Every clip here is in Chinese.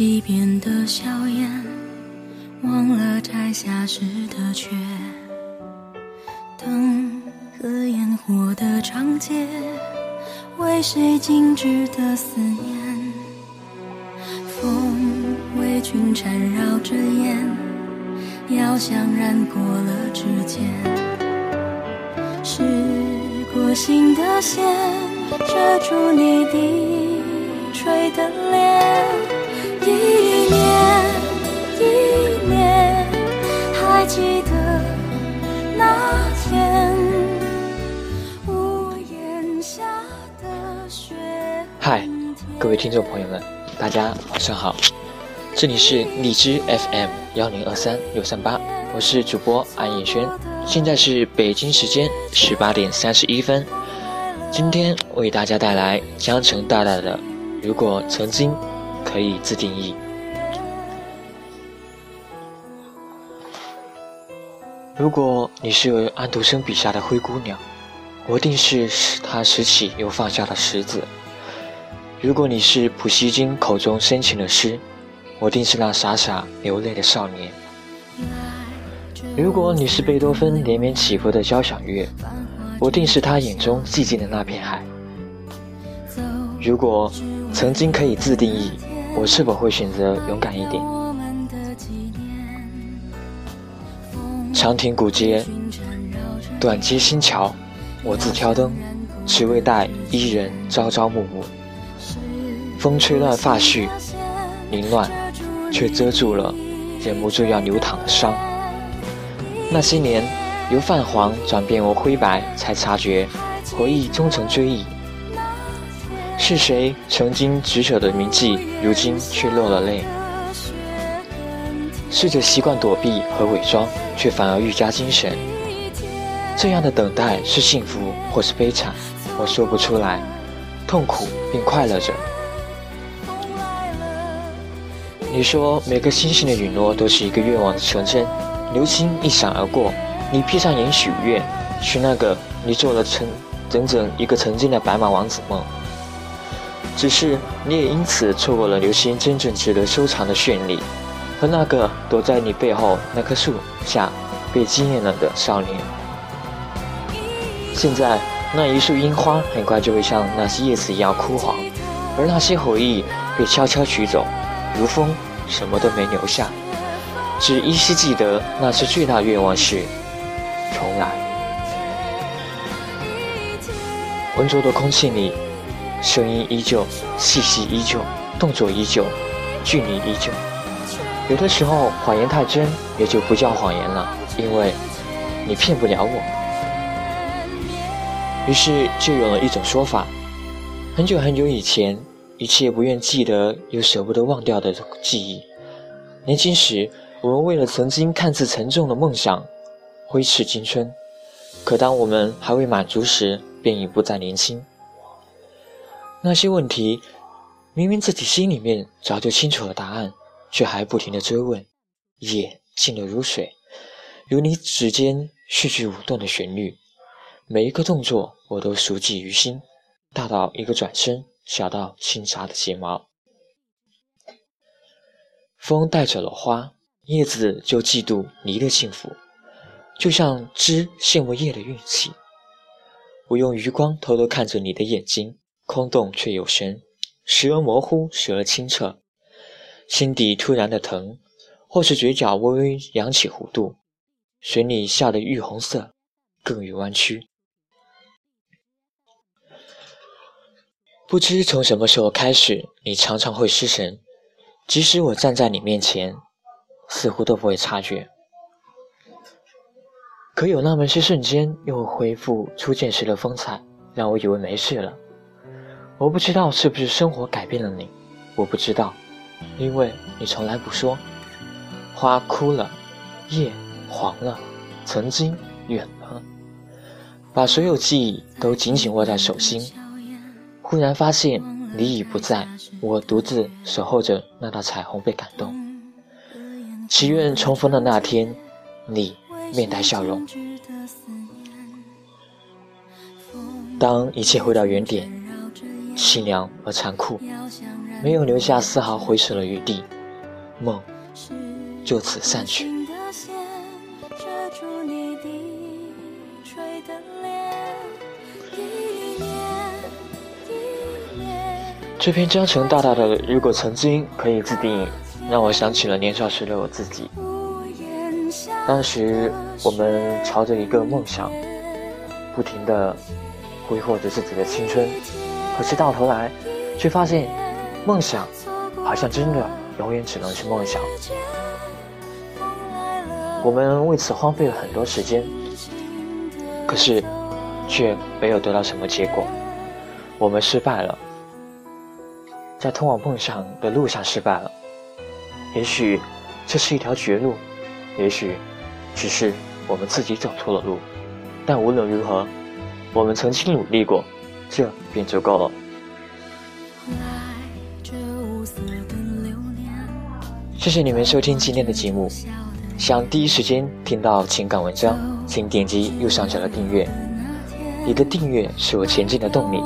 西边的硝烟，忘了摘下时的缺。灯和烟火的长街，为谁静止的思念？风为君缠绕着烟，遥想染过了指尖。是。过心的线遮住你低垂的脸，一年一年，还记得那天屋檐下的雪。嗨，各位听众朋友们，大家晚上好，这里是荔枝 FM 幺零二三六三八，我是主播安以轩。现在是北京时间十八点三十一分，今天为大家带来江城大大的《如果曾经可以自定义》。如果你是安徒生笔下的灰姑娘，我定是他拾起又放下的石子；如果你是普希金口中深情的诗，我定是那傻傻流泪的少年。如果你是贝多芬连绵起伏的交响乐，我定是他眼中寂静的那片海。如果曾经可以自定义，我是否会选择勇敢一点？长亭古街，短街新桥，我自挑灯，只为待伊人朝朝暮暮。风吹乱发絮，凌乱，却遮住了忍不住要流淌的伤。那些年，由泛黄转变为灰白，才察觉回忆终成追忆。是谁曾经执手的铭记，如今却落了泪？试着习惯躲避和伪装，却反而愈加精神。这样的等待是幸福或是悲惨，我说不出来。痛苦并快乐着。你说每个星星的陨落都是一个愿望的成真。流星一闪而过，你闭上眼许愿，许那个你做了成整整一个曾经的白马王子梦。只是你也因此错过了流星真正值得收藏的绚丽，和那个躲在你背后那棵树下被惊艳了的少年。现在那一束樱花很快就会像那些叶子一样枯黄，而那些回忆被悄悄取走，如风，什么都没留下。只依稀记得那次最大愿望是重来。浑浊的空气里，声音依旧，气息依旧，动作依旧，距离依旧。有的时候谎言太真，也就不叫谎言了，因为你骗不了我。于是就有了一种说法：很久很久以前，一切不愿记得又舍不得忘掉的记忆，年轻时。我们为了曾经看似沉重的梦想，挥斥青春。可当我们还未满足时，便已不再年轻。那些问题，明明自己心里面早就清楚了答案，却还不停的追问。夜静得如水，如你指尖絮絮舞动的旋律，每一个动作我都熟记于心，大到一个转身，小到轻眨的睫毛。风带走了花。叶子就嫉妒你的幸福，就像枝羡慕叶的运气。我用余光偷偷看着你的眼睛，空洞却有神，时而模糊，时而清澈。心底突然的疼，或是嘴角微微扬起弧度，随你笑得愈红色，更愈弯曲。不知从什么时候开始，你常常会失神，即使我站在你面前。似乎都不会察觉，可有那么些瞬间，又恢复初见时的风采，让我以为没事了。我不知道是不是生活改变了你，我不知道，因为你从来不说。花枯了，叶黄了，曾经远了，把所有记忆都紧紧握在手心。忽然发现你已不在，我独自守候着那道彩虹，被感动。祈愿重逢的那天，你面带笑容。当一切回到原点，凄凉而残酷，没有留下丝毫回首的余地，梦就此散去。这篇江城大大的，如果曾经可以自定义，让我想起了年少时的我自己。当时我们朝着一个梦想，不停的挥霍着自己的青春，可是到头来，却发现梦想好像真的永远只能是梦想。我们为此荒废了很多时间，可是却没有得到什么结果，我们失败了。在通往梦想的路上失败了，也许这是一条绝路，也许只是我们自己走错了路，但无论如何，我们曾经努力过，这便足够了。谢谢你们收听今天的节目，想第一时间听到情感文章，请点击右上角的订阅，你的订阅是我前进的动力，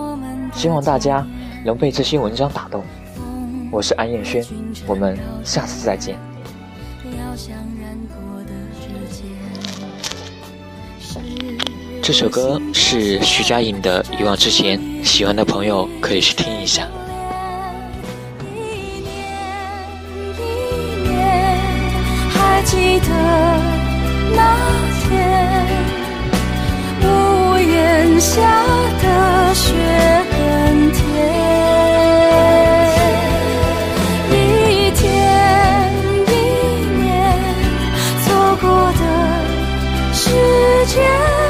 希望大家。能被这些文章打动。我是安彦轩，我们下次再见。这首歌是徐佳莹的《遗忘之前》，喜欢的朋友可以去听一下。还记得那天屋檐下的雪很甜。走过的时。间。